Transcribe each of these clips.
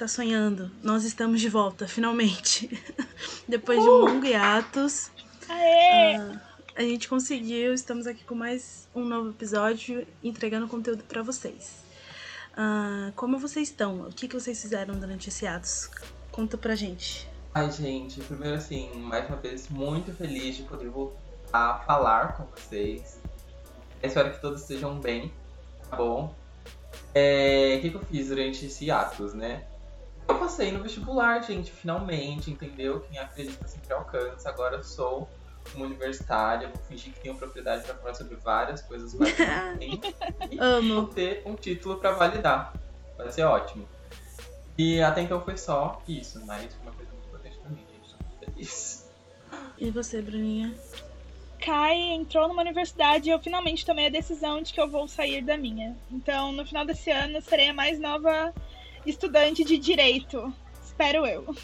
está sonhando. Nós estamos de volta, finalmente. Depois de um longo hiatus. Aê! Uh, a gente conseguiu, estamos aqui com mais um novo episódio, entregando conteúdo para vocês. Uh, como vocês estão? O que, que vocês fizeram durante esse atos? Conta pra gente. Ai, gente, primeiro assim, mais uma vez, muito feliz de poder voltar a falar com vocês. espero que todos estejam bem, tá bom? É, o que, que eu fiz durante esse atos, né? Eu passei no vestibular, gente, finalmente, entendeu? Quem acredita sempre alcança. Agora eu sou uma universitária, vou fingir que tenho propriedade para falar sobre várias coisas mais e Amo. vou ter um título para validar. Vai ser ótimo. E até então foi só isso, mas foi uma coisa muito importante pra mim, gente. Tô muito feliz. E você, Bruninha? Kai entrou numa universidade e eu finalmente tomei a decisão de que eu vou sair da minha. Então, no final desse ano, serei a mais nova estudante de direito. Espero eu.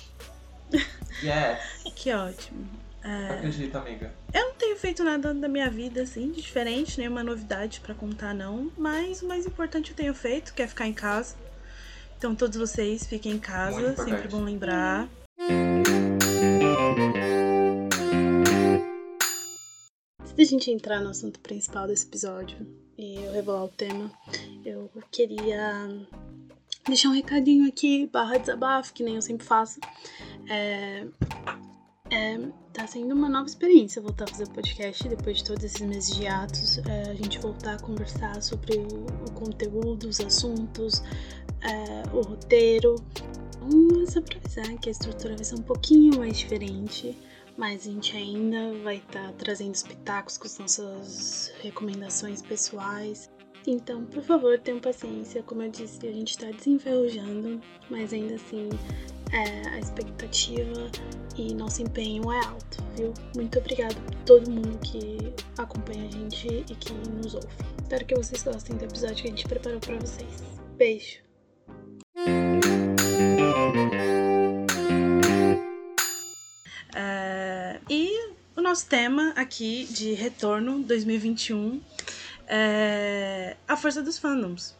Yes. Que ótimo. É, Acredita, amiga. eu não tenho feito nada da minha vida assim, de diferente, nenhuma novidade pra contar, não. Mas o mais importante eu tenho feito, que é ficar em casa. Então, todos vocês fiquem em casa, sempre bom lembrar. Antes da gente entrar no assunto principal desse episódio e eu revelar o tema, eu queria deixar um recadinho aqui, barra desabafo, que nem eu sempre faço. É, é, tá sendo uma nova experiência voltar a fazer podcast depois de todos esses meses de atos. É, a gente voltar a conversar sobre o, o conteúdo, os assuntos, é, o roteiro. Pra avisar que a estrutura vai ser um pouquinho mais diferente, mas a gente ainda vai estar trazendo os pitacos com as nossas recomendações pessoais. Então, por favor, tenham paciência. Como eu disse, a gente tá desenferrujando, mas ainda assim é, a expectativa e nosso empenho é alto, viu? Muito obrigada a todo mundo que acompanha a gente e que nos ouve. Espero que vocês gostem do episódio que a gente preparou pra vocês. Beijo! É, e o nosso tema aqui de retorno 2021 é a força dos fandoms.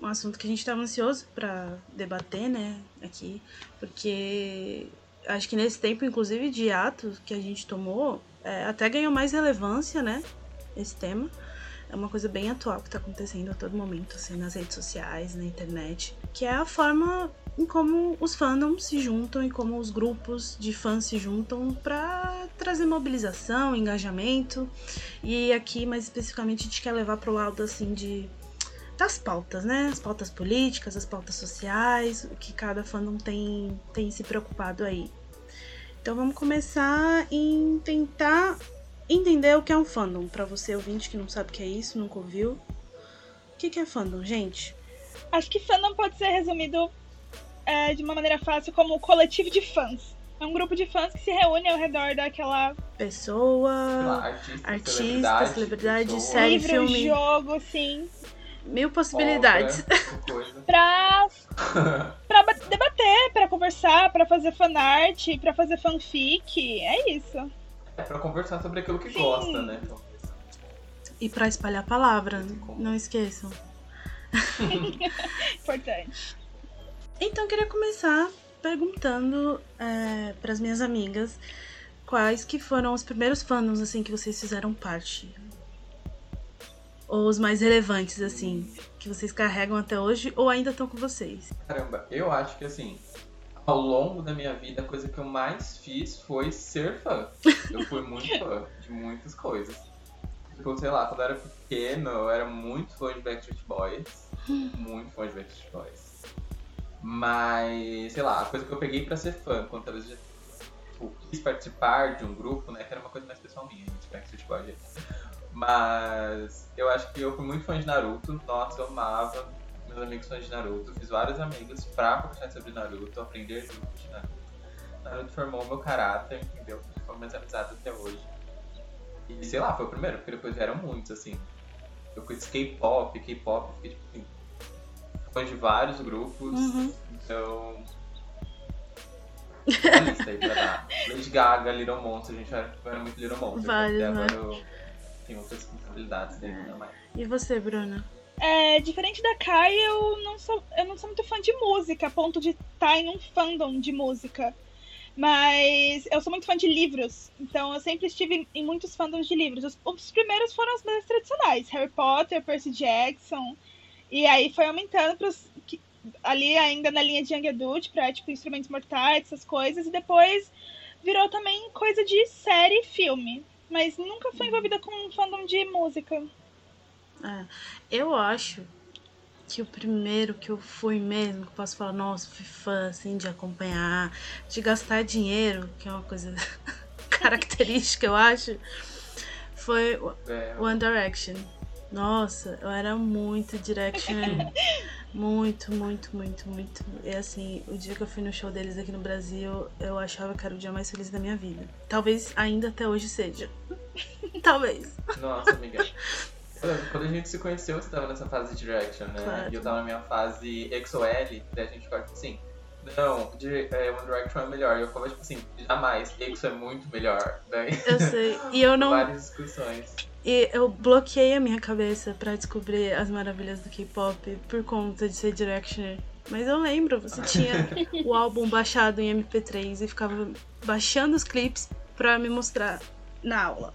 Um assunto que a gente estava ansioso para debater, né, aqui, porque acho que nesse tempo, inclusive, de atos que a gente tomou, é, até ganhou mais relevância, né, esse tema. É uma coisa bem atual que está acontecendo a todo momento, assim, nas redes sociais, na internet, que é a forma em como os fandoms se juntam e como os grupos de fãs se juntam para trazer mobilização, engajamento. E aqui, mais especificamente, a gente quer levar pro lado assim de das pautas, né? As pautas políticas, as pautas sociais, o que cada fandom tem, tem se preocupado aí. Então vamos começar em tentar entender o que é um fandom. Para você ouvinte que não sabe o que é isso, nunca ouviu. O que é fandom, gente? Acho que fandom pode ser resumido é, de uma maneira fácil como coletivo de fãs. É um grupo de fãs que se reúne ao redor daquela Pessoa, lá, artista, artista, celebridade, celebridade, pessoa, série, livro, filme. jogo, assim, mil possibilidades. obra, pra, pra ba- debater, pra conversar, pra fazer fanart, pra fazer fanfic. É isso. É pra conversar sobre aquilo que Sim. gosta, né? Então, E pra espalhar a palavra, não esqueçam. Importante. Então, eu queria começar perguntando para as minhas amigas quais que foram os primeiros fandoms assim que vocês fizeram parte. Ou os mais relevantes, assim, que vocês carregam até hoje ou ainda estão com vocês. Caramba, eu acho que assim, ao longo da minha vida, a coisa que eu mais fiz foi ser fã. Eu fui muito fã de muitas coisas. Tipo, sei lá, quando eu era pequeno, eu era muito fã de Backstreet Boys. Muito fã de Backstreet Boys. Mas, sei lá, a coisa que eu peguei pra ser fã, quando eu já tipo, quis participar de um grupo, né, que era uma coisa mais pessoal minha, gente, Backstreet Boys. Mas eu acho que eu fui muito fã de Naruto. Nossa, eu amava meus amigos fãs de Naruto. Fiz vários amigos pra conversar sobre Naruto, aprender junto de Naruto. Naruto formou meu caráter, entendeu? Foi minhas amizades até hoje. E sei lá, foi o primeiro, porque depois vieram muitos, assim. Eu conheci K-pop, K-pop, fiquei tipo assim, fã de vários grupos. Uhum. Então. Uma lista aí pra dar. Lady Gaga, Little Monster, a gente era, era muito Little Monster. Vários, até né? agora eu tenho outras responsabilidades dentro da mais. E você, Bruna? É, diferente da Kai, eu não sou eu não sou muito fã de música, a ponto de estar tá em um fandom de música. Mas eu sou muito fã de livros, então eu sempre estive em muitos fandoms de livros. Os, os primeiros foram os mais tradicionais, Harry Potter, Percy Jackson, e aí foi aumentando pros, ali ainda na linha de Young Adult, pra tipo Instrumentos Mortais, essas coisas, e depois virou também coisa de série e filme. Mas nunca fui envolvida com fandom de música. É, eu acho que o primeiro que eu fui mesmo, que eu posso falar, nossa, fui fã, assim, de acompanhar, de gastar dinheiro, que é uma coisa característica, eu acho, foi é. One Direction. Nossa, eu era muito Direction. muito, muito, muito, muito. E assim, o dia que eu fui no show deles aqui no Brasil, eu achava que era o dia mais feliz da minha vida. Talvez ainda até hoje seja. Talvez. Nossa, amiga. Quando a gente se conheceu, você tava nessa fase de Direction, né? Claro. E eu tava na minha fase XOL, daí a gente ficava tipo assim, não, é, One Direction é melhor. E eu falava tipo assim, jamais, EXO é muito melhor. Daí... Eu sei. E eu não. Várias discussões. E eu bloqueei a minha cabeça para descobrir as maravilhas do K-pop por conta de ser Directioner. Mas eu lembro, você tinha o álbum baixado em MP3 e ficava baixando os clipes pra me mostrar na aula.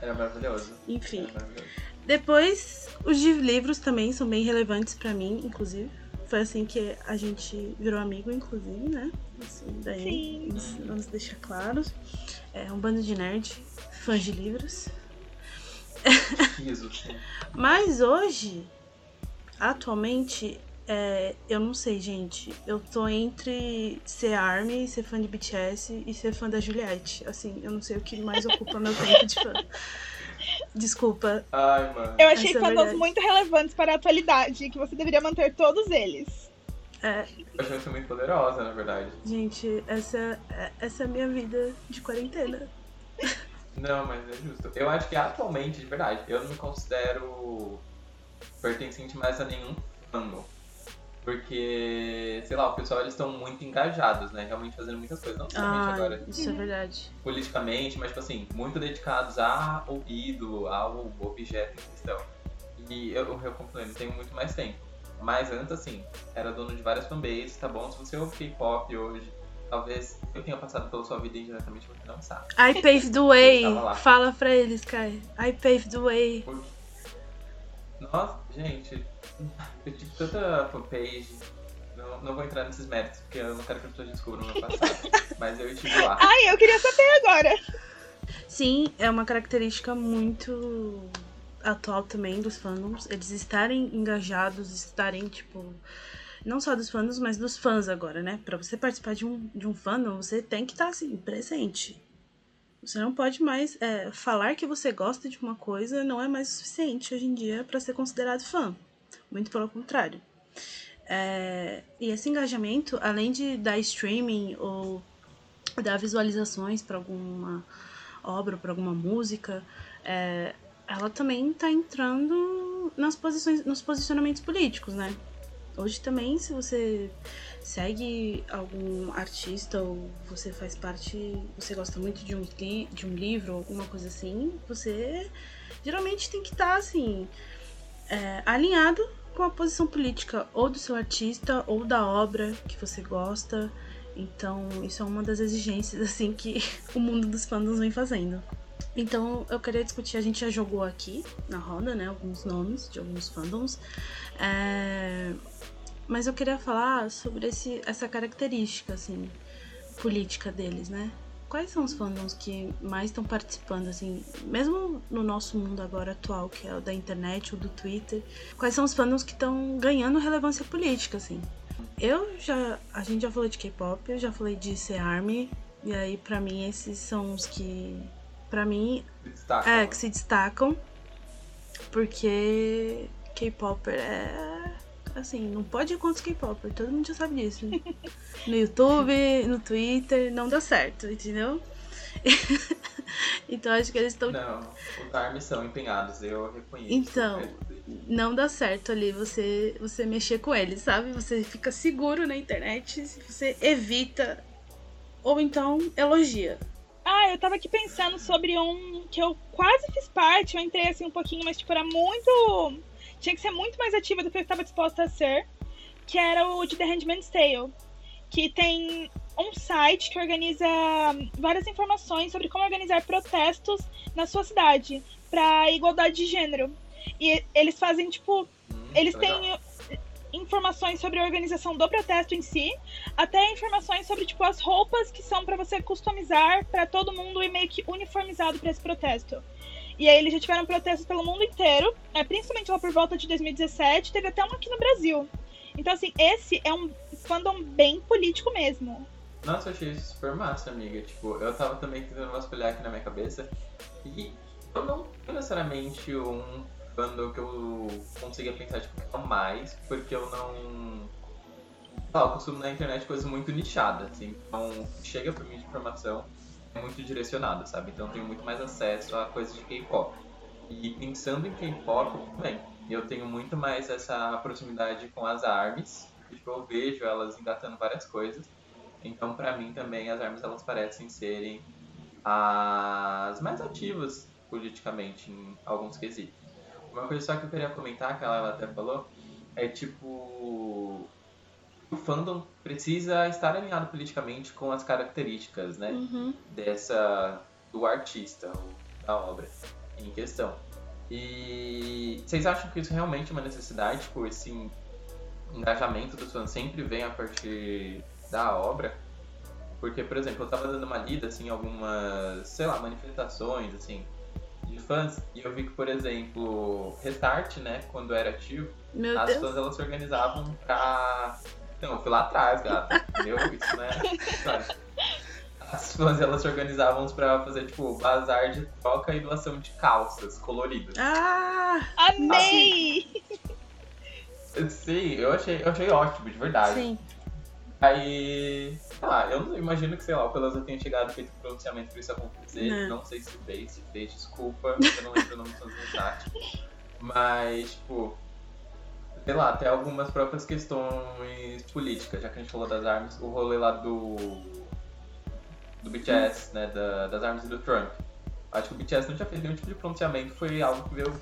Era maravilhoso. Enfim. Era maravilhoso. Depois, os de livros também são bem relevantes para mim, inclusive. Foi assim que a gente virou amigo, inclusive, né? Assim, daí Sim. vamos deixar claros. É um bando de nerd, fãs de livros. Isso, Mas hoje, atualmente, é, eu não sei, gente. Eu tô entre ser ARMY, ser fã de BTS e ser fã da Juliette. Assim, eu não sei o que mais ocupa meu tempo de fã. Desculpa. Ai, mano. Eu achei fandoms é muito relevantes para a atualidade, que você deveria manter todos eles. É. Eu achei muito poderosa, na verdade. Gente, essa, essa é a minha vida de quarentena. Não, mas é justo. Eu acho que atualmente, de verdade, eu não me considero pertencente mais a nenhum fandom. Porque, sei lá, o pessoal eles estão muito engajados, né? Realmente fazendo muitas coisas. Não somente ah, agora. Isso é verdade. Politicamente, mas, tipo assim, muito dedicados ao ouvido, ao objeto em questão. E eu, eu complemento, tenho muito mais tempo. Mas antes, assim, era dono de várias fanbases, tá bom? Se você ouve K-pop hoje, talvez eu tenha passado pela sua vida indiretamente, você não sabe. I paved the way. Fala pra eles, Kai. I paved the way. Por... Nossa, gente, eu tive tanta fanpage. Não, não vou entrar nesses méritos, porque eu não quero que as pessoas descubram o meu passado. mas eu estive lá. Ai, eu queria saber agora. Sim, é uma característica muito atual também dos fandoms. Eles estarem engajados, estarem, tipo. Não só dos fandoms, mas dos fãs agora, né? Pra você participar de um, de um fandom, você tem que estar, assim, presente. Você não pode mais é, falar que você gosta de uma coisa não é mais suficiente hoje em dia para ser considerado fã. Muito pelo contrário. É, e esse engajamento, além de dar streaming ou dar visualizações para alguma obra, para alguma música, é, ela também está entrando nas posições, nos posicionamentos políticos, né? Hoje também, se você segue algum artista ou você faz parte, você gosta muito de um, de um livro, alguma coisa assim, você geralmente tem que estar tá, assim é, alinhado com a posição política ou do seu artista ou da obra que você gosta. Então, isso é uma das exigências assim que o mundo dos fandoms vem fazendo. Então, eu queria discutir, a gente já jogou aqui na roda, né, alguns nomes de alguns fandoms. É, mas eu queria falar sobre esse, essa característica, assim, política deles, né? Quais são os fandoms que mais estão participando, assim, mesmo no nosso mundo agora atual, que é o da internet ou do Twitter, quais são os fandoms que estão ganhando relevância política, assim? Eu já. A gente já falou de K-pop, eu já falei de C-Army, e aí pra mim esses são os que. Pra mim. Destacam. É, que se destacam. Porque K-Popper é assim, não pode ir contra K-Popper, todo mundo já sabe disso. No YouTube, no Twitter, não dá certo, entendeu? então acho que eles estão. Não, os armes são empenhados, eu reconheço. Então, não dá certo ali você, você mexer com eles, sabe? Você fica seguro na internet, você evita ou então elogia. Ah, eu tava aqui pensando sobre um que eu quase fiz parte, eu entrei assim um pouquinho, mas tipo, era muito tinha que ser muito mais ativa do que eu estava disposta a ser, que era o de The Handmaid's Tale, que tem um site que organiza várias informações sobre como organizar protestos na sua cidade para igualdade de gênero. E eles fazem tipo, Hum, eles legal. têm informações sobre a organização do protesto em si, até informações sobre tipo as roupas que são para você customizar para todo mundo e meio que uniformizado para esse protesto. E aí eles já tiveram protestos pelo mundo inteiro, é, principalmente lá por volta de 2017, teve até um aqui no Brasil. Então assim, esse é um fandom bem político mesmo. Nossa, eu achei isso super massa, amiga. Tipo, eu tava também tentando vasculhar aqui na minha cabeça. E eu não necessariamente um fandom que eu consiga pensar, tipo, que é o mais, porque eu não. Ah, eu consumo na internet coisas muito nichadas, assim. Então, chega pra mim de informação é muito direcionado, sabe? Então, eu tenho muito mais acesso a coisas de K-pop. E pensando em K-pop, também, eu tenho muito mais essa proximidade com as ARMYs. Tipo, eu vejo elas engatando várias coisas. Então, pra mim também, as armas elas parecem serem as mais ativas politicamente em alguns quesitos. Uma coisa só que eu queria comentar, que ela até falou, é tipo. O fandom precisa estar alinhado politicamente com as características, né? Uhum. dessa do artista, da obra em questão. E vocês acham que isso realmente é uma necessidade, tipo, esse engajamento dos fãs sempre vem a partir da obra? Porque, por exemplo, eu tava dando uma lida, assim, em algumas, sei lá, manifestações, assim, de fãs, e eu vi que, por exemplo, Restart, né, quando era ativo, Meu as Deus. fãs elas se organizavam pra. Não, eu fui lá atrás, gata. Entendeu? Isso né? As fãs elas se organizavam pra fazer, tipo, bazar de troca e doação de calças coloridas. Ah, Amei! Sim, eu achei, eu achei ótimo, de verdade. sim. Aí. Ah, eu imagino que, sei lá, o Pelosa tenha chegado e feito um pronunciamento pra isso acontecer. Não. Não sei se fez, se fez, desculpa, eu não lembro o nome no chat. Mas, tipo. Sei lá, até algumas próprias questões políticas, já que a gente falou das armas, o rolê lá do. do BTS, né? da- das armas e do Trump. Acho que o BTS não tinha feito nenhum tipo de pronunciamento, foi algo que veio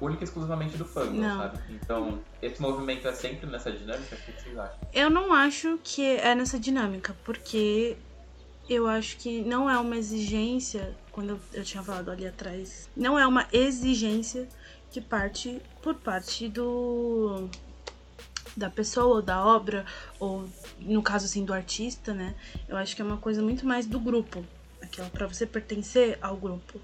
única e exclusivamente do fandom, Não. sabe? Então, esse movimento é sempre nessa dinâmica, o que vocês acham? Eu não acho que é nessa dinâmica, porque eu acho que não é uma exigência, quando eu, eu tinha falado ali atrás, não é uma exigência que parte por parte do da pessoa ou da obra ou no caso assim do artista, né? Eu acho que é uma coisa muito mais do grupo, aquela para você pertencer ao grupo,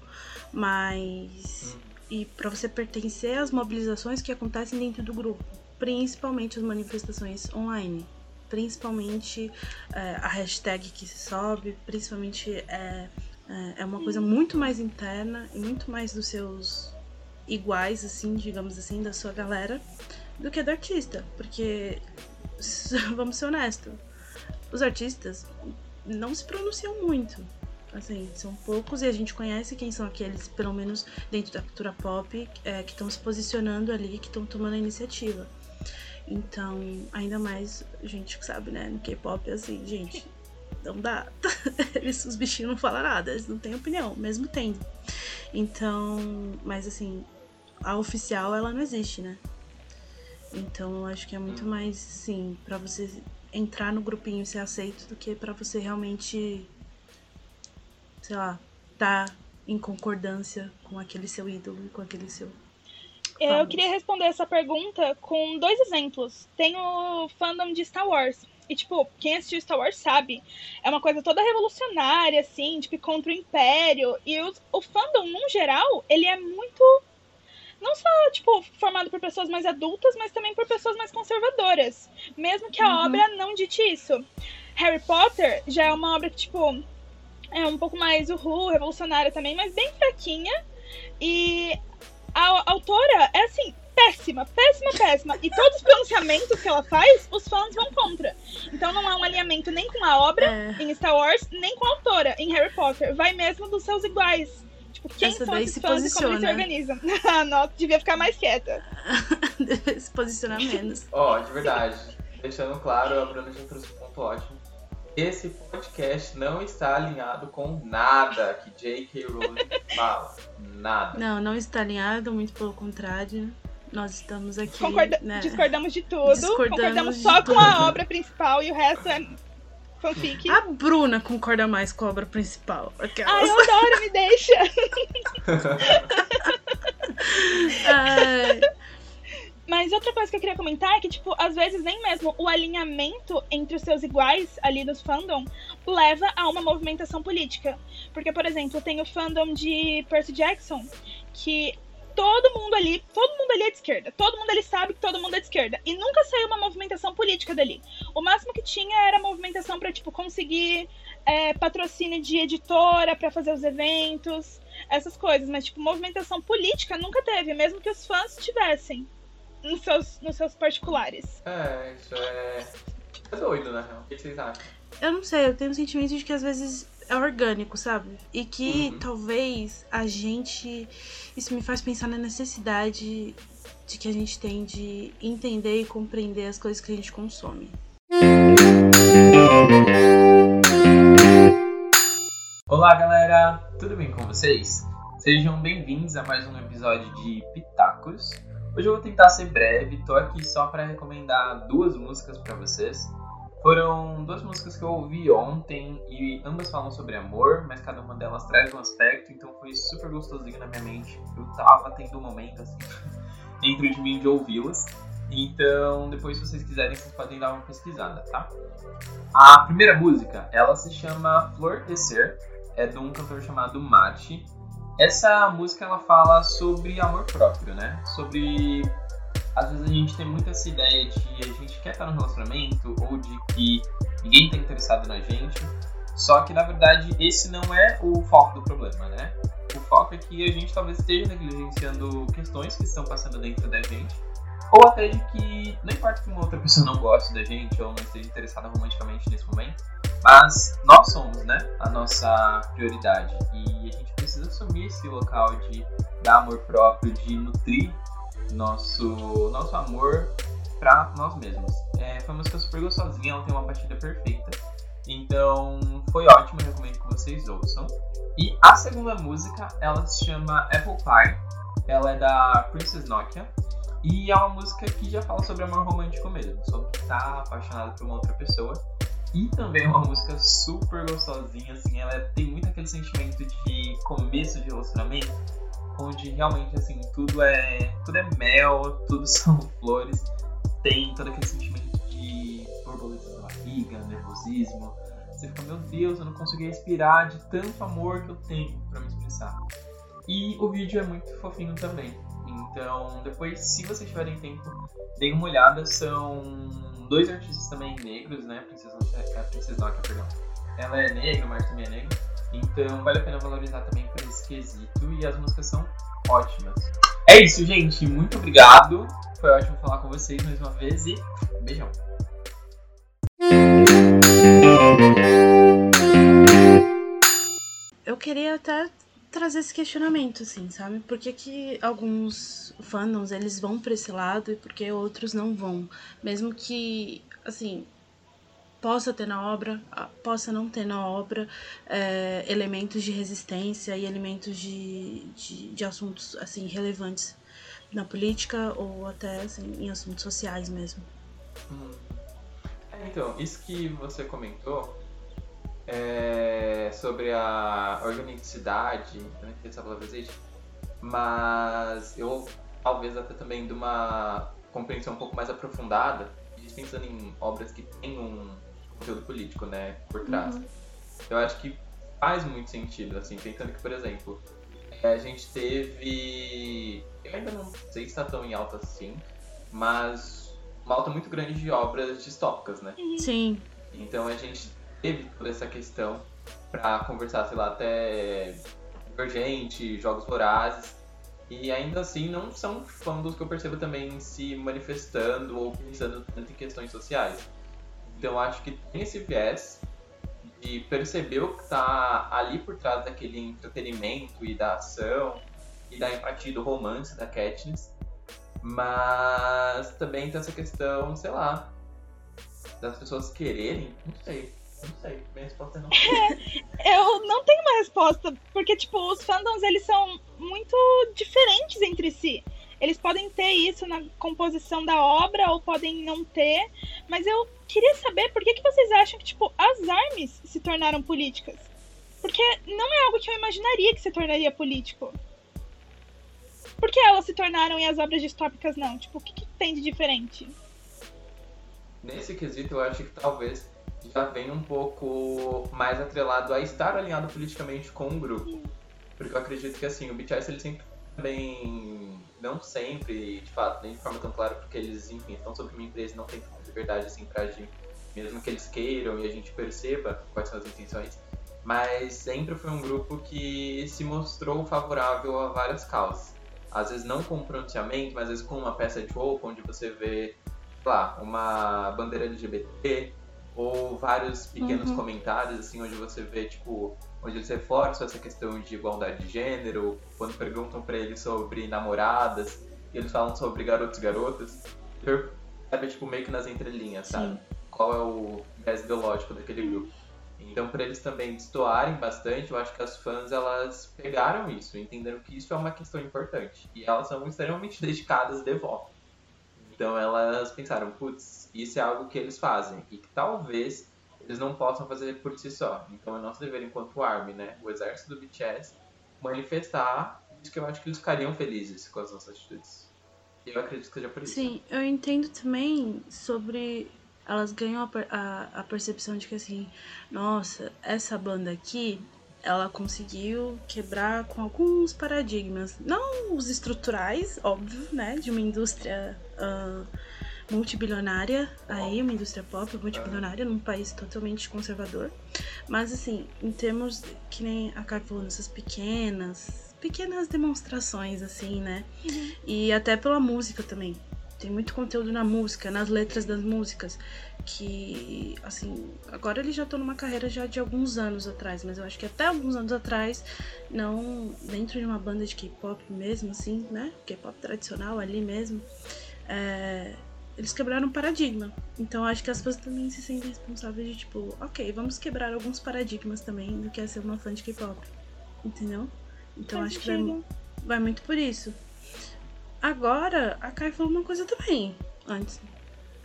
mas e para você pertencer às mobilizações que acontecem dentro do grupo, principalmente as manifestações online, principalmente é, a hashtag que se sobe, principalmente é, é, é uma coisa muito mais interna e muito mais dos seus iguais, assim, digamos assim, da sua galera, do que do artista, porque vamos ser honestos, os artistas não se pronunciam muito. Assim, são poucos e a gente conhece quem são aqueles, pelo menos dentro da cultura pop, é, que estão se posicionando ali, que estão tomando a iniciativa. Então, ainda mais gente que sabe, né? No K-pop, assim, gente, não dá. Eles, os bichinhos não falam nada, eles não têm opinião, mesmo tendo. Então, mas assim, a oficial ela não existe, né? Então, eu acho que é muito mais, assim, pra você entrar no grupinho e ser aceito do que pra você realmente, sei lá, tá em concordância com aquele seu ídolo e com aquele seu. Eu Vamos. queria responder essa pergunta com dois exemplos. Tem o fandom de Star Wars. E, tipo, quem assistiu Star Wars sabe. É uma coisa toda revolucionária, assim, tipo, contra o Império. E o, o fandom, num geral, ele é muito. Não só, tipo, formado por pessoas mais adultas, mas também por pessoas mais conservadoras. Mesmo que a Uhum. obra não dite isso. Harry Potter já é uma obra que, tipo, é um pouco mais uhul, revolucionária também, mas bem fraquinha. E a autora é assim, péssima, péssima, péssima. E todos os pronunciamentos que ela faz, os fãs vão contra. Então não há um alinhamento nem com a obra É, em Star Wars, nem com a autora em Harry Potter. Vai mesmo dos seus iguais. Tipo, quem Essa são daí esses se fãs e como eles se posiciona. organizam? Nossa, devia ficar mais quieta. deve se posicionar menos. Ó, de verdade, deixando claro, a Bruna já trouxe um ponto ótimo. Esse podcast não está alinhado com nada que J.K. Rowling fala. Nada. Não, não está alinhado, muito pelo contrário. nós estamos aqui. Concorda né? Discordamos de tudo. Discordamos concordamos de só tudo. com a obra principal e o resto é fanfic. A Bruna concorda mais com a obra principal. Ai, Aquelas. eu adoro, me deixa. Ai, Mas outra coisa que eu queria comentar é que, tipo, às vezes nem mesmo o alinhamento entre os seus iguais ali dos fandom leva a uma movimentação política. Porque, por exemplo, tem o fandom de Percy Jackson, que todo mundo ali, todo mundo ali é de esquerda. Todo mundo ali sabe que todo mundo é de esquerda. E nunca saiu uma movimentação política dali. O máximo que tinha era movimentação pra, tipo, conseguir é, patrocínio de editora pra fazer os eventos, essas coisas. Mas, tipo, movimentação política nunca teve, mesmo que os fãs tivessem nos seus, nos seus particulares. É, isso é. É doido, na real. O que vocês acham? eu não sei, eu tenho o sentimento de que às vezes é orgânico, sabe? E que Uhum. talvez a gente. Isso me faz pensar na necessidade de que a gente tem de entender e compreender as coisas que a gente consome. Olá, galera! Tudo bem com vocês? Sejam bem-vindos a mais um episódio de Pitacos. Hoje eu vou tentar ser breve, tô aqui só para recomendar duas músicas para vocês. Foram duas músicas que eu ouvi ontem e ambas falam sobre amor, mas cada uma delas traz um aspecto, então foi super gostosinho na minha mente. Eu tava tendo um momento assim dentro de mim de ouvi-las. Então, depois, se vocês quiserem, vocês podem dar uma pesquisada, tá? A primeira música, ela se chama Flor de Ser, é de um cantor chamado Mate. Essa música ela fala sobre amor próprio, né? Sobre às vezes a gente tem muito essa ideia de a gente quer estar no relacionamento ou de que ninguém está interessado na gente. Só que na verdade esse não é o foco do problema, né? O foco é que a gente talvez esteja negligenciando questões que estão passando dentro da gente. Ou até de que não importa que uma outra pessoa não goste da gente ou não esteja interessada romanticamente nesse momento, mas nós somos, né, a nossa prioridade. E a gente assumir esse local de dar amor próprio, de nutrir nosso, nosso amor pra nós mesmos. É, foi uma música super gostosinha, ela tem uma batida perfeita. Então foi ótimo, recomendo que vocês ouçam. E a segunda música, ela se chama Apple Pie. Ela é da Princess Nokia. E é uma música que já fala sobre amor romântico mesmo, sobre estar apaixonado por uma outra pessoa. E também é uma música super gostosinha, assim, ela tem muito aquele sentimento de começo de relacionamento, onde realmente assim, tudo é. tudo é mel, tudo são flores, tem todo aquele sentimento de borboleta na barriga, nervosismo. Você fica, meu Deus, eu não consegui respirar de tanto amor que eu tenho pra me expressar. E o vídeo é muito fofinho também. Então, depois, se vocês tiverem tempo, deem uma olhada. São dois artistas também negros, né? Princesa, a Princesa Nokia, perdão. Ela é negra, Mark também é negro. Então, vale a pena valorizar também por esse quesito. E as músicas são ótimas. É isso, gente. Muito obrigado. Foi ótimo falar com vocês mais uma vez e beijão. Eu queria até trazer esse questionamento, assim, sabe? Por que, que alguns fandoms eles vão pra esse lado e por que outros não vão? Mesmo que, assim, possa ter na obra, ah, possa não ter na obra é, elementos de resistência e elementos de, de, de assuntos, assim, relevantes na política ou até, assim, em assuntos sociais mesmo. Hum. É, então, isso que você comentou é, sobre a organicidade, eu não se essa palavra existe, mas eu talvez até também de uma compreensão um pouco mais aprofundada, a gente pensando em obras que têm um conteúdo político, né, por trás. Uhum. Eu acho que faz muito sentido, assim, pensando que, por exemplo, é, a gente teve. Eu ainda não sei se está tão em alta assim, mas uma alta muito grande de obras distópicas, né? Sim, Então a gente teve toda essa questão pra conversar, sei lá, até Divergente, Jogos Vorazes. E ainda assim não são fandoms que eu percebo também se manifestando ou pensando tanto em questões sociais. Então acho que tem esse viés de perceber o que tá ali por trás daquele entretenimento e da ação e da empatia do romance da Katniss. Mas também tem essa questão, sei lá, das pessoas quererem, não sei, não sei, minha resposta é não. Eu não tenho uma resposta, porque, tipo, os fandoms, eles são muito diferentes entre si. Eles podem ter isso na composição da obra ou podem não ter, mas eu queria saber por que, que vocês acham que, tipo, as armas se tornaram políticas? Porque não é algo que eu imaginaria que se tornaria político. Por que elas se tornaram e as obras distópicas não? Tipo, o que, que tem de diferente? Nesse quesito, eu acho que talvez já venha um pouco mais atrelado a estar alinhado politicamente com um grupo. Porque eu acredito que, assim, o BTS, ele sempre também... Não sempre, de fato, nem de forma tão clara, porque eles, enfim, estão sob uma empresa e não tem liberdade, assim, pra agir. Mesmo que eles queiram e a gente perceba quais são as intenções. Mas sempre foi um grupo que se mostrou favorável a várias causas às vezes não com pronunciamento, mas às vezes com uma peça de roupa onde você vê, sei lá, uma bandeira LGBT ou vários pequenos uhum. comentários assim onde você vê tipo onde eles reforçam essa questão de igualdade de gênero, quando perguntam para eles sobre namoradas, e eles falam sobre garotos e garotas, sabe tipo meio que nas entrelinhas, sabe? Sim. Qual é o viés ideológico daquele grupo. Então, para eles também destoarem bastante, eu acho que as fãs elas pegaram isso, entenderam que isso é uma questão importante. E elas são extremamente dedicadas de volta. Então, elas pensaram, putz, isso é algo que eles fazem e que talvez eles não possam fazer por si só. Então, é nosso dever enquanto ARMY, né, o exército do BTS, manifestar isso que eu acho que eles ficariam felizes com as nossas atitudes. Eu acredito que seja por isso. Sim, eu entendo também sobre elas ganham a, a, a percepção de que assim, nossa, essa banda aqui, ela conseguiu quebrar com alguns paradigmas, não os estruturais, óbvio, né, de uma indústria uh, multibilionária, aí uma indústria pop multibilionária num país totalmente conservador, mas assim, em termos que nem a Kai falou, essas pequenas, pequenas demonstrações assim, né, uhum. e até pela música também, tem muito conteúdo na música, nas letras das músicas, que, assim, agora eles já estão numa carreira já de alguns anos atrás, mas eu acho que até alguns anos atrás, não dentro de uma banda de K-pop mesmo, assim, né? K-pop tradicional ali mesmo, é, eles quebraram um paradigma. Então acho que as pessoas também se sentem responsáveis de, tipo, ok, vamos quebrar alguns paradigmas também do que é ser uma fã de K-pop, entendeu? Então acho que vai, vai muito por isso. Agora, a Kai falou uma coisa também, antes.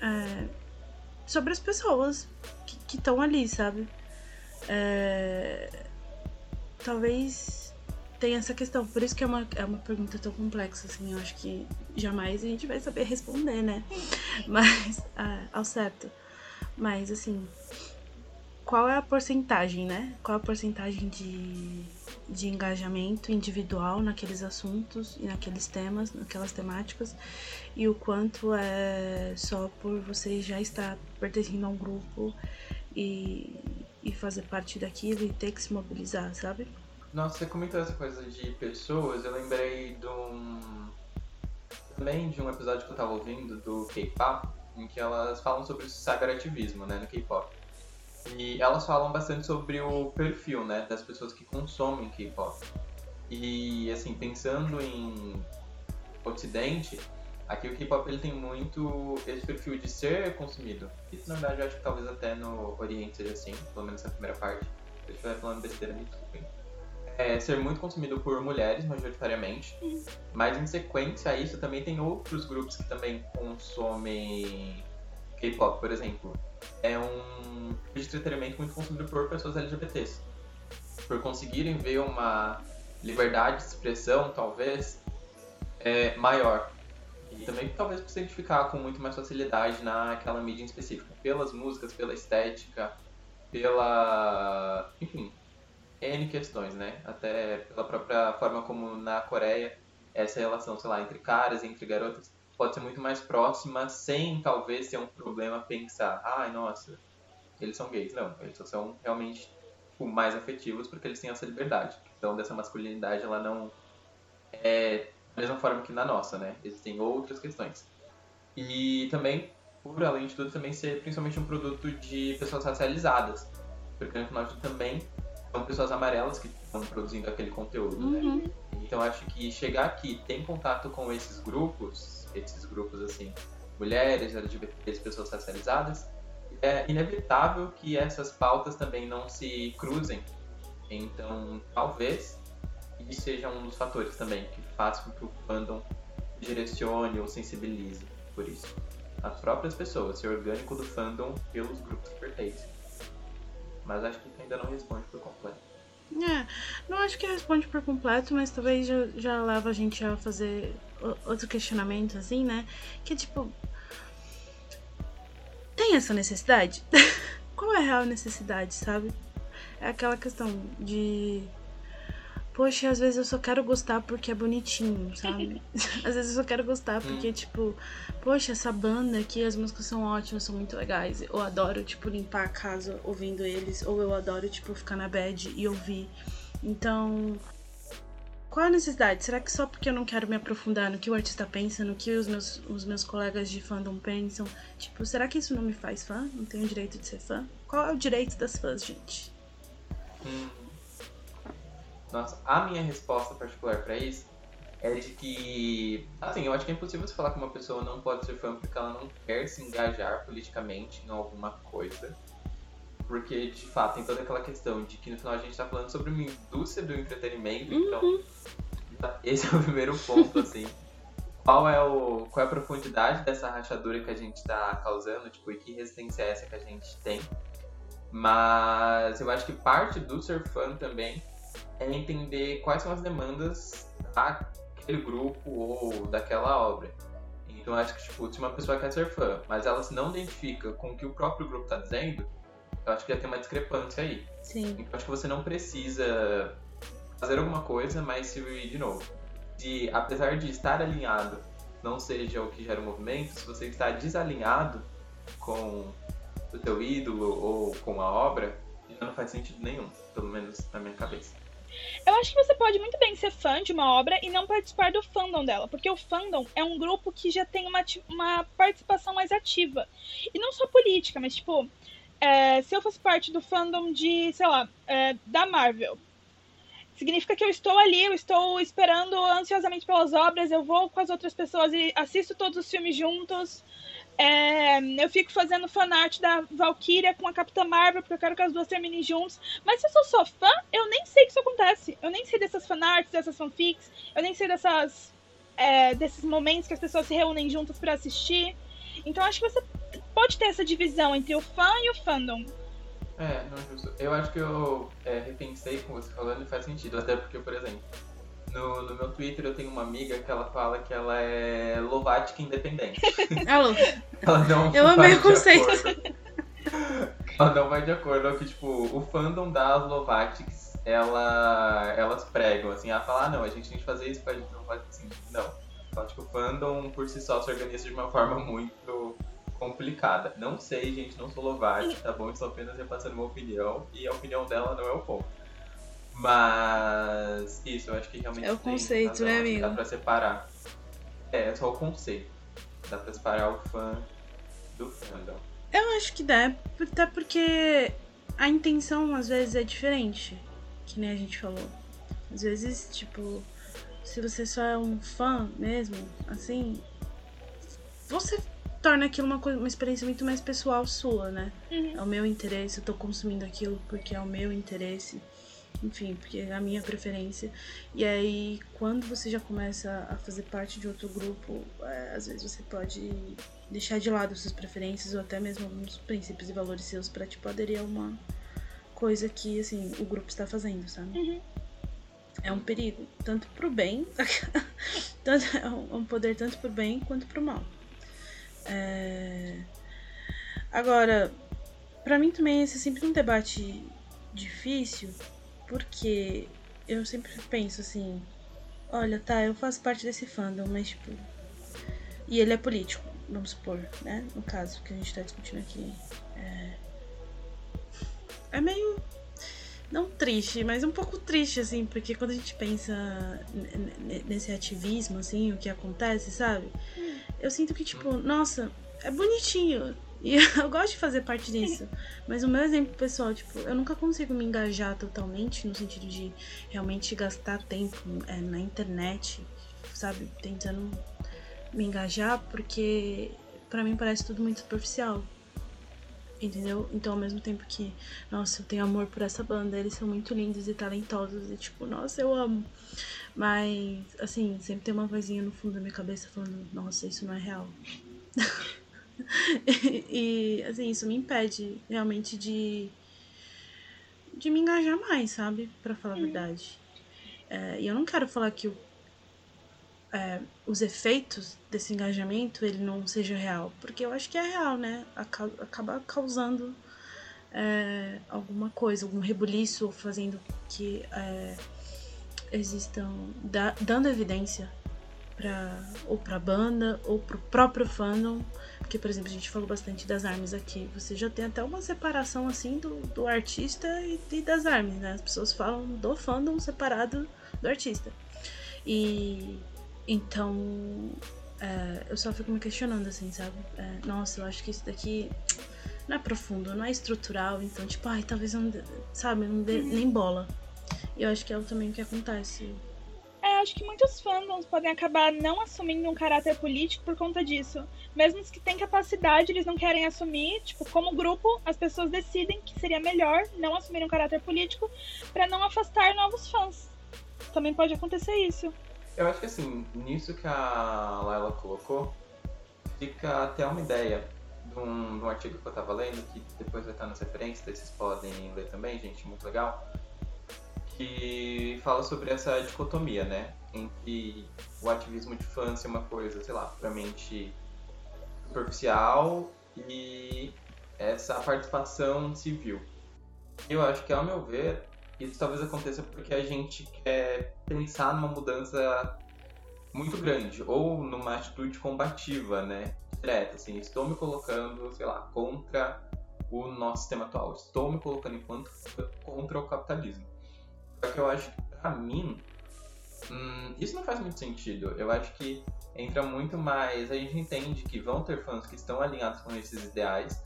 É, sobre as pessoas que estão ali, sabe? É, talvez tenha essa questão. Por isso que é uma, é uma pergunta tão complexa, assim. Eu acho que jamais a gente vai saber responder, né? Mas, é, ao certo. Mas, assim, qual é a porcentagem, né? Qual a porcentagem de, de engajamento individual naqueles assuntos e naqueles temas, naquelas temáticas, e o quanto é só por você já estar pertencendo a um grupo e, e fazer parte daquilo e ter que se mobilizar, sabe? Nossa, você comentou essa coisa de pessoas, eu lembrei de um. também de um episódio que eu tava ouvindo do K-pop, em que elas falam sobre cyberativismo, né, no K-pop. E elas falam bastante sobre o perfil, né, das pessoas que consomem K-pop. E, assim, pensando em Ocidente, aqui o K-pop ele tem muito esse perfil de ser consumido. Isso, na verdade, eu acho que talvez até no Oriente seja assim, pelo menos na primeira parte. Se eu estiver falando besteira, me desculpem. É ser muito consumido por mulheres, majoritariamente. Mas, em sequência a isso, também tem outros grupos que também consomem K-pop, por exemplo é um de entretenimento muito consumido por pessoas LGBTs. Por conseguirem ver uma liberdade de expressão, talvez, é, maior. E também talvez por se identificar com muito mais facilidade naquela mídia em específico. Pelas músicas, pela estética, pela. enfim, N questões, né? Até pela própria forma como na Coreia essa relação, sei lá, entre caras, entre garotas, pode ser muito mais próxima sem talvez ter um problema pensar, ai, nossa, eles são gays. Não, eles só são realmente tipo, mais afetivos porque eles têm essa liberdade. Então, dessa masculinidade, ela não é da mesma forma que na nossa, né? Existem outras questões. E também, por além de tudo, também ser principalmente um produto de pessoas racializadas. Porque no final de tudo também são pessoas amarelas que estão produzindo aquele conteúdo, né? uhum. né? Então acho que chegar aqui, ter contato com esses grupos, esses grupos assim, mulheres, LGBTs, pessoas racializadas, é inevitável que essas pautas também não se cruzem. Então, talvez isso seja um dos fatores também que faz com que o fandom direcione ou sensibilize por isso. As próprias pessoas, ser orgânico do fandom pelos grupos que pertencem. Mas acho que ainda não responde por completo. É, não acho que responde por completo, mas talvez já, já leva a gente a fazer outro questionamento, assim, né? Que é tipo. Tem essa necessidade? Qual é a real necessidade, sabe? É aquela questão de poxa, às vezes eu só quero gostar porque é bonitinho, sabe? às vezes eu só quero gostar porque, hum. tipo, poxa, essa banda aqui, as músicas são ótimas, são muito legais. Eu adoro, tipo, limpar a casa ouvindo eles, ou eu adoro, tipo, ficar na bed e ouvir. Então, qual a necessidade? Será que só porque eu não quero me aprofundar no que o artista pensa, no que os meus, os meus colegas de fandom pensam, tipo, será que isso não me faz fã? Não tenho o direito de ser fã? Qual é o direito das fãs, gente? Hum. Nossa, a minha resposta particular para isso é de que, assim, eu acho que é impossível você falar que uma pessoa não pode ser fã porque ela não quer se engajar politicamente em alguma coisa. Porque, de fato, tem toda aquela questão de que no final a gente tá falando sobre uma indústria do entretenimento, então, uhum. então esse é o primeiro ponto, assim. Qual é, o, qual é a profundidade dessa rachadura que a gente tá causando, tipo, e que resistência é essa que a gente tem. Mas eu acho que parte do ser fã também é entender quais são as demandas daquele grupo ou daquela obra. Então acho que tipo, se uma pessoa quer ser fã, mas ela se não identifica com o que o próprio grupo está dizendo, eu acho que já tem uma discrepância aí. Sim. Então acho que você não precisa fazer alguma coisa, mas se de novo. De apesar de estar alinhado não seja o que gera o movimento, se você está desalinhado com o teu ídolo ou com a obra, não faz sentido nenhum, pelo menos na minha cabeça. Eu acho que você pode muito bem ser fã de uma obra e não participar do fandom dela, porque o fandom é um grupo que já tem uma, uma participação mais ativa. E não só política, mas tipo, é, se eu fosse parte do fandom de, sei lá, é, da Marvel, significa que eu estou ali, eu estou esperando ansiosamente pelas obras, eu vou com as outras pessoas e assisto todos os filmes juntos. É, eu fico fazendo fanart da Valkyria com a Capitã Marvel, porque eu quero que as duas terminem juntos. Mas se eu sou só fã, eu nem sei que isso acontece. Eu nem sei dessas fanarts, dessas fanfics, eu nem sei dessas, é, desses momentos que as pessoas se reúnem juntas para assistir. Então acho que você pode ter essa divisão entre o fã e o fandom. É, não justo. Eu acho que eu é, repensei com você falando e faz sentido. Até porque, por exemplo, no, no meu Twitter eu tenho uma amiga que ela fala que ela é Lovatic independente. Alô. ela não eu amei o conceito. ela não vai de acordo. É que, tipo, o fandom das Lovatics, ela, elas pregam, assim, ela fala, ah, não, a gente tem que fazer isso pra gente não fazer assim. Não. Então, tipo, o fandom por si só se organiza de uma forma muito complicada. Não sei, gente, não sou Lovatic, tá bom? Estou apenas repassando uma opinião e a opinião dela não é o ponto. Mas isso, eu acho que realmente. É o conceito, né, amigo? Dá pra separar. É, é só o conceito. Dá pra separar o fã do fandom. Eu acho que dá, até porque a intenção às vezes é diferente. Que nem a gente falou. Às vezes, tipo, se você só é um fã mesmo, assim, você torna aquilo uma, uma experiência muito mais pessoal sua, né? Uhum. É o meu interesse, eu tô consumindo aquilo porque é o meu interesse enfim, porque é a minha preferência. E aí, quando você já começa a fazer parte de outro grupo, é, às vezes você pode deixar de lado suas preferências ou até mesmo alguns princípios e valores seus para tipo aderir a uma coisa que assim o grupo está fazendo, sabe? Uhum. É um perigo, tanto pro bem, tanto, é um poder tanto pro bem quanto pro mal. É... Agora, para mim também esse é sempre um debate difícil, porque eu sempre penso assim, olha, tá, eu faço parte desse fandom, mas tipo. E ele é político, vamos supor, né? No caso que a gente tá discutindo aqui. É, é meio. Não triste, mas um pouco triste, assim, porque quando a gente pensa nesse ativismo, assim, o que acontece, sabe? Eu sinto que, tipo, nossa, é bonitinho. E eu gosto de fazer parte disso. Mas o meu exemplo pessoal, tipo, eu nunca consigo me engajar totalmente no sentido de realmente gastar tempo é, na internet, sabe? Tentando me engajar, porque para mim parece tudo muito superficial. Entendeu? Então, ao mesmo tempo que, nossa, eu tenho amor por essa banda, eles são muito lindos e talentosos, e tipo, nossa, eu amo. Mas, assim, sempre tem uma vozinha no fundo da minha cabeça falando, nossa, isso não é real. e, assim, isso me impede realmente de, de me engajar mais, sabe? Pra falar a verdade. É, e eu não quero falar que o, é, os efeitos desse engajamento ele não seja real, porque eu acho que é real, né? Acaba causando é, alguma coisa, algum rebuliço, fazendo que é, existam, da, dando evidência para ou para banda ou para o próprio fandom, porque por exemplo a gente falou bastante das armas aqui, você já tem até uma separação assim do, do artista e, e das armas, né? As pessoas falam do fandom separado do artista. E então é, eu só fico me questionando assim, sabe? É, nossa, eu acho que isso daqui não é profundo, não é estrutural, então tipo, ai, talvez não, sabe, não dê nem bola. E eu acho que é também o que acontece é, acho que muitos fandoms podem acabar não assumindo um caráter político por conta disso. Mesmo os que têm capacidade, eles não querem assumir. Tipo, como grupo, as pessoas decidem que seria melhor não assumir um caráter político para não afastar novos fãs. Também pode acontecer isso. Eu acho que assim, nisso que a Laila colocou, fica até uma ideia de um, de um artigo que eu tava lendo, que depois vai estar nas referências, vocês podem ler também, gente, muito legal que fala sobre essa dicotomia, né? Entre o ativismo de fã ser uma coisa, sei lá, puramente superficial e essa participação civil. Eu acho que, ao meu ver, isso talvez aconteça porque a gente quer pensar numa mudança muito grande, ou numa atitude combativa, né? Direta, assim, estou me colocando, sei lá, contra o nosso sistema atual, estou me colocando enquanto contra o capitalismo. Só que eu acho que, pra mim, hum, isso não faz muito sentido. Eu acho que entra muito mais. A gente entende que vão ter fãs que estão alinhados com esses ideais,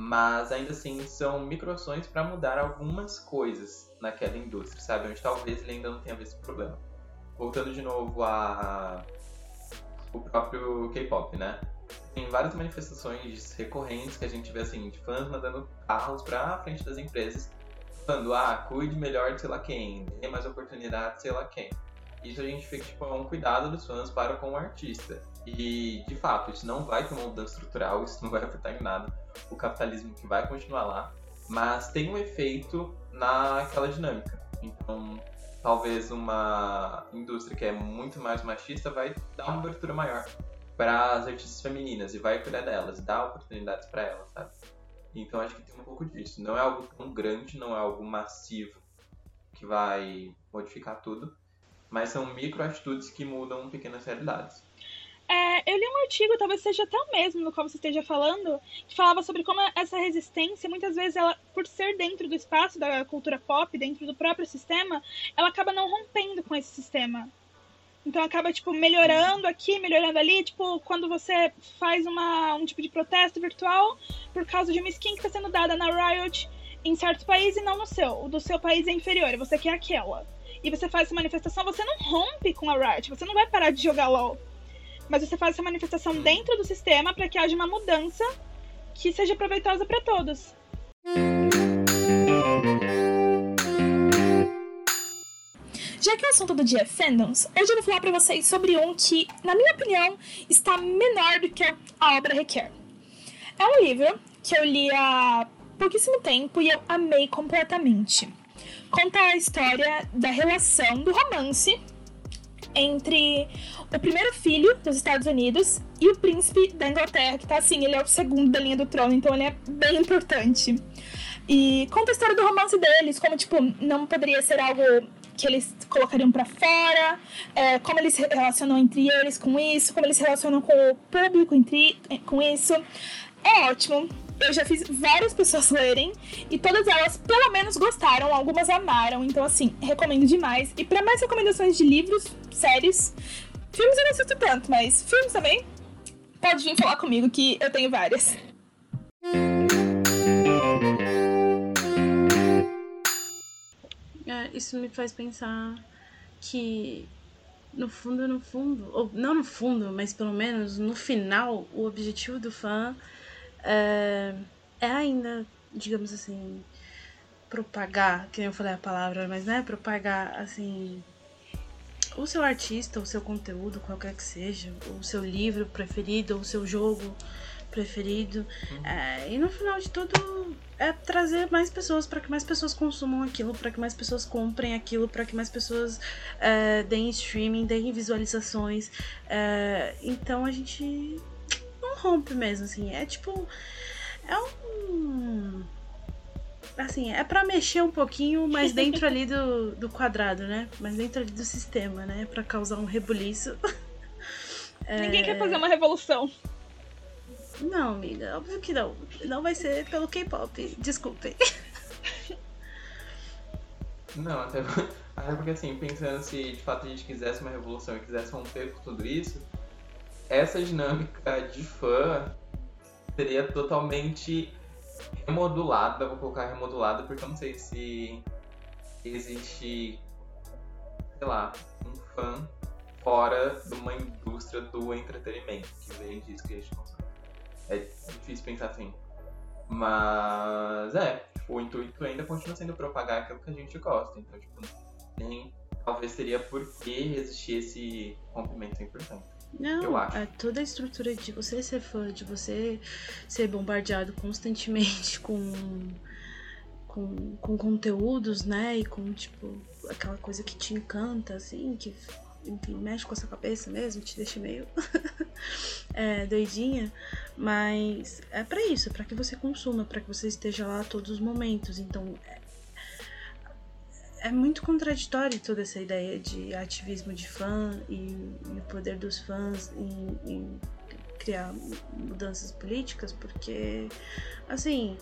mas ainda assim são microações para mudar algumas coisas naquela indústria, sabe? Onde talvez ele ainda não tenha visto problema. Voltando de novo a o próprio K-pop, né? Tem várias manifestações recorrentes que a gente vê assim de fãs mandando carros para frente das empresas falando, ah, cuide melhor de sei lá quem, dê mais oportunidade sei lá quem. Isso a gente fica, tipo, um cuidado dos fãs para com o artista. E, de fato, isso não vai ter uma mudança estrutural, isso não vai afetar em nada o capitalismo que vai continuar lá, mas tem um efeito naquela dinâmica. Então, talvez uma indústria que é muito mais machista vai dar uma abertura maior para as artistas femininas e vai cuidar delas, dar oportunidades para elas, sabe? Então acho que tem um pouco disso. Não é algo tão grande, não é algo massivo que vai modificar tudo, mas são micro atitudes que mudam pequenas realidades. É, eu li um artigo, talvez seja até o mesmo no qual você esteja falando, que falava sobre como essa resistência, muitas vezes, ela, por ser dentro do espaço da cultura pop, dentro do próprio sistema, ela acaba não rompendo com esse sistema. Então acaba, tipo, melhorando aqui, melhorando ali. Tipo, quando você faz uma, um tipo de protesto virtual por causa de uma skin que está sendo dada na Riot em certo país e não no seu. O do seu país é inferior, você quer aquela. E você faz essa manifestação, você não rompe com a Riot, você não vai parar de jogar LOL. Mas você faz essa manifestação dentro do sistema para que haja uma mudança que seja proveitosa para todos. Já que o assunto do dia é fandoms, hoje eu vou falar para vocês sobre um que, na minha opinião, está menor do que a obra requer. É um livro que eu li há pouquíssimo tempo e eu amei completamente. Conta a história da relação, do romance entre o primeiro filho dos Estados Unidos e o príncipe da Inglaterra, que tá assim, ele é o segundo da linha do trono, então ele é bem importante. E conta a história do romance deles, como, tipo, não poderia ser algo que eles colocariam para fora, é, como eles se relacionam entre eles com isso, como eles se relacionam com o público entre, com isso. É ótimo. Eu já fiz várias pessoas lerem e todas elas pelo menos gostaram, algumas amaram, então assim, recomendo demais. E para mais recomendações de livros, séries, filmes eu não assisto tanto, mas filmes também, pode vir falar comigo que eu tenho várias. É, isso me faz pensar que no fundo, no fundo, ou não no fundo, mas pelo menos no final, o objetivo do fã é, é ainda, digamos assim, propagar, que nem eu falei a palavra, mas não é propagar, assim, o seu artista, o seu conteúdo, qualquer que seja, o seu livro preferido, o seu jogo preferido. Uhum. É, e no final de tudo, é trazer mais pessoas para que mais pessoas consumam aquilo, para que mais pessoas comprem aquilo, para que mais pessoas é, deem streaming, deem visualizações. É, então a gente rompe mesmo, assim. É tipo. É um assim, é para mexer um pouquinho, mas dentro ali do, do quadrado, né? Mas dentro ali do sistema, né? Para causar um rebuliço. Ninguém é... quer fazer uma revolução. Não, amiga, óbvio que não. Não vai ser pelo K-pop, desculpem. Não, até, até porque assim, pensando se de fato a gente quisesse uma revolução e quisesse romper com tudo isso, essa dinâmica de fã seria totalmente remodulada, vou colocar remodulada porque eu não sei se existe, sei lá, um fã fora de uma indústria do entretenimento que vem disso que a gente consome. É difícil pensar assim. Mas é, tipo, o intuito ainda continua sendo propagar aquilo que a gente gosta. Então, tipo, nem talvez seria por que existir esse rompimento 100%. Não, eu acho. É toda a estrutura de você ser fã, de você ser bombardeado constantemente com, com, com conteúdos, né? E com, tipo, aquela coisa que te encanta, assim, que, enfim, mexe com a sua cabeça mesmo, te deixa meio é, doidinha. Mas é para isso, é pra que você consuma, para que você esteja lá todos os momentos. Então, é, muito contraditório toda essa ideia de ativismo de fã e, e o poder dos fãs em, em, criar mudanças políticas, porque, assim,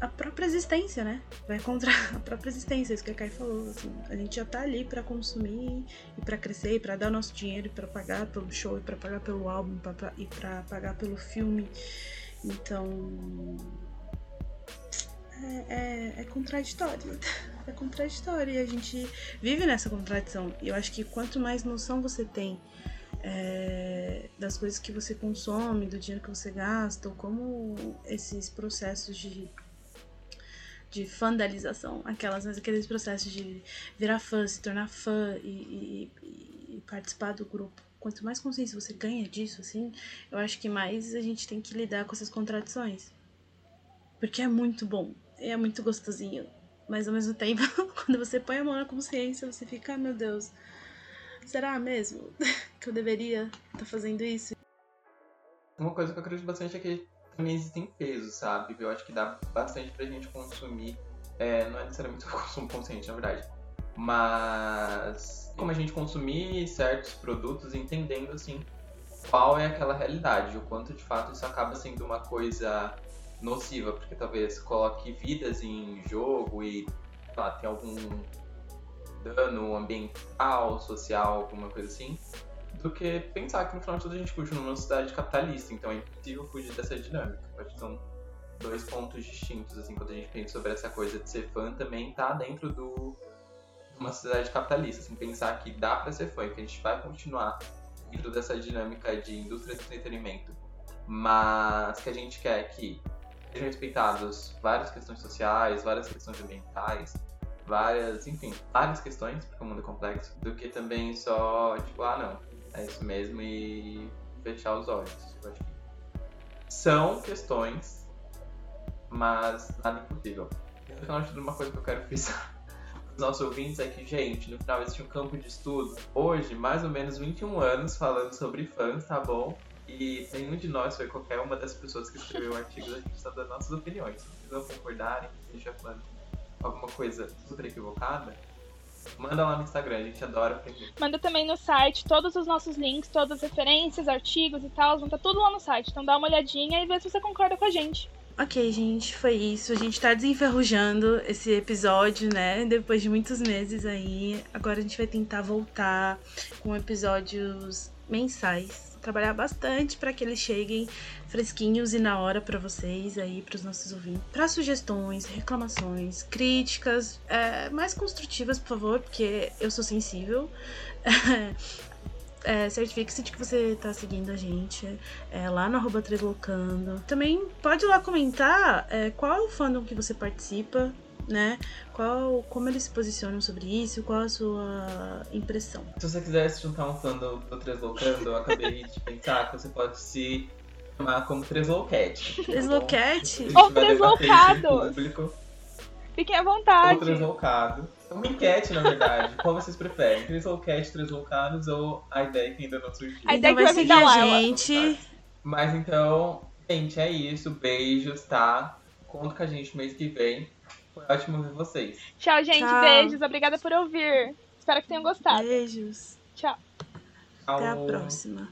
a própria existência, né? Vai contra a própria existência, isso que a Kai falou. Assim, a gente já tá ali para consumir e para crescer, e para dar nosso dinheiro, para pagar pelo show, e para pagar pelo álbum, pra, pra, e para pagar pelo filme. Então, é, é, é contraditório. É contraditório e a gente vive nessa contradição. E eu acho que quanto mais noção você tem é, das coisas que você consome, do dinheiro que você gasta, ou como esses processos de de vandalização, aquelas, aqueles processos de virar fã, se tornar fã e, e, e, participar do grupo. Quanto mais consciência você ganha disso, assim, eu acho que mais a gente tem que lidar com essas contradições. Porque é muito bom é muito gostosinho. Mas ao mesmo tempo, quando você põe a mão na consciência, você fica, ah, meu Deus, será mesmo que eu deveria estar tá fazendo isso? Uma coisa que eu acredito bastante é que também existem pesos, sabe? Eu acho que dá bastante pra gente consumir. É, não é necessariamente o consumo consciente, na verdade. Mas como a gente consumir certos produtos entendendo assim qual é aquela realidade, o quanto de fato isso acaba sendo uma coisa nociva, porque talvez coloque vidas em jogo e lá, tem algum dano ambiental, social, alguma coisa assim, do que pensar que no final de tudo a gente curte numa sociedade capitalista, então é impossível fugir dessa dinâmica. Eu acho que são dois pontos distintos, assim, quando a gente pensa sobre essa coisa de ser fã também tá dentro do uma sociedade capitalista, assim, pensar que dá para ser fã, que a gente vai continuar dentro dessa dinâmica de indústria de entretenimento, mas que a gente quer que sejam respeitados várias questões sociais, várias questões ambientais, várias, enfim, várias questões, porque o mundo é complexo, do que também só, tipo, ah, não, é isso mesmo e fechar os olhos. Eu acho que são questões, mas nada impossível. E final de tudo, uma coisa que eu quero frisar os nossos ouvintes é que, gente, no final existe um campo de estudo. Hoje, mais ou menos 21 anos falando sobre fãs, tá bom? E nenhum de nós foi qualquer uma das pessoas que escreveu o artigo, a gente está dando nossas opiniões. Se vocês não concordarem, se estiver falando alguma coisa super equivocada, manda lá no Instagram, a gente adora aprender. Manda também no site todos os nossos links, todas as referências, artigos e tal, vão estar tá tudo lá no site. Então dá uma olhadinha e vê se você concorda com a gente. Ok, gente, foi isso. A gente tá desenferrujando esse episódio, né? Depois de muitos meses aí. Agora a gente vai tentar voltar com episódios mensais trabalhar bastante para que eles cheguem fresquinhos e na hora para vocês aí, para os nossos ouvintes. Para sugestões, reclamações, críticas, é, mais construtivas, por favor, porque eu sou sensível. é, certifique-se de que você tá seguindo a gente é, lá no arroba. Também pode lá comentar é, qual fandom que você participa, né? Qual, como eles se posicionam sobre isso, qual a sua impressão. Se você quiser se juntar um fandom do Treslocando, eu acabei de pensar que você pode se chamar como Treslowcat. Treslowcat? Ou Tresloucados. Fiquem à vontade. Ou Treslocado. É uma enquete, na verdade. Qual vocês preferem? Treslowcat, Tresloucados ou a ideia que ainda não surgiu? A ideia Então que vai seguir a gente. Mas então, gente, é isso. Beijos, tá? Conta com a gente mês que vem. Foi ótimo ver vocês. Tchau, gente. Tchau. Beijos. Obrigada por ouvir. Espero que tenham gostado. Beijos. Tchau. Até a Tchau. próxima.